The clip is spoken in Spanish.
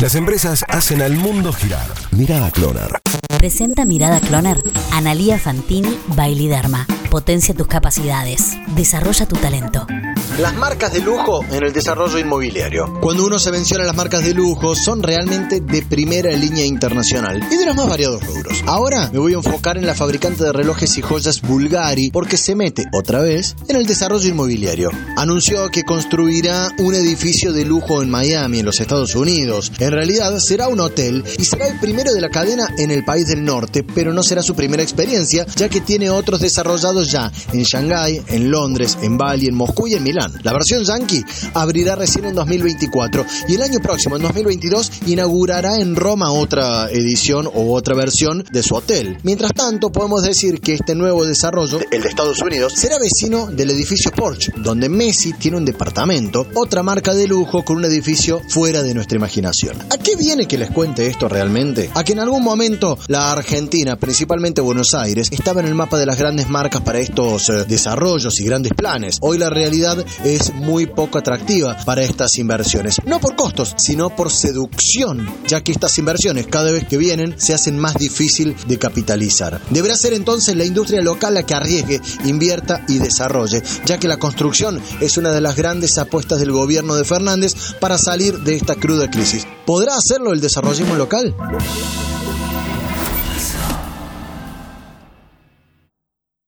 Las empresas hacen al mundo girar. Mirada Cloner. Presenta Mirada Cloner. Analía Fantini Bailiderma. Potencia tus capacidades. Desarrolla tu talento. Las marcas de lujo en el desarrollo inmobiliario. Cuando uno se menciona las marcas de lujo, son realmente de primera línea internacional y de los más variados rubros. Ahora me voy a enfocar en la fabricante de relojes y joyas Bulgari porque se mete otra vez en el desarrollo inmobiliario. Anunció que construirá un edificio de lujo en Miami, en los Estados Unidos. En realidad será un hotel y será el primero de la cadena en el país del norte, pero no será su primera experiencia, ya que tiene otros desarrollados ya en Shanghái, en Londres, en Bali, en Moscú y en Milán. La versión Yankee abrirá recién en 2024 y el año próximo, en 2022, inaugurará en Roma otra edición o otra versión de su hotel. Mientras tanto, podemos decir que este nuevo desarrollo, el de Estados Unidos, será vecino del edificio Porsche, donde Messi tiene un departamento, otra marca de lujo con un edificio fuera de nuestra imaginación. ¿A qué viene que les cuente esto realmente? A que en algún momento la Argentina, principalmente Buenos Aires, estaba en el mapa de las grandes marcas para estos eh, desarrollos y grandes planes. Hoy la realidad es muy poco atractiva para estas inversiones. No por costos, sino por seducción, ya que estas inversiones cada vez que vienen se hacen más difícil de capitalizar. Deberá ser entonces la industria local la que arriesgue, invierta y desarrolle, ya que la construcción es una de las grandes apuestas del gobierno de Fernández para salir de esta cruda crisis. ¿Podrá hacerlo el desarrollismo local?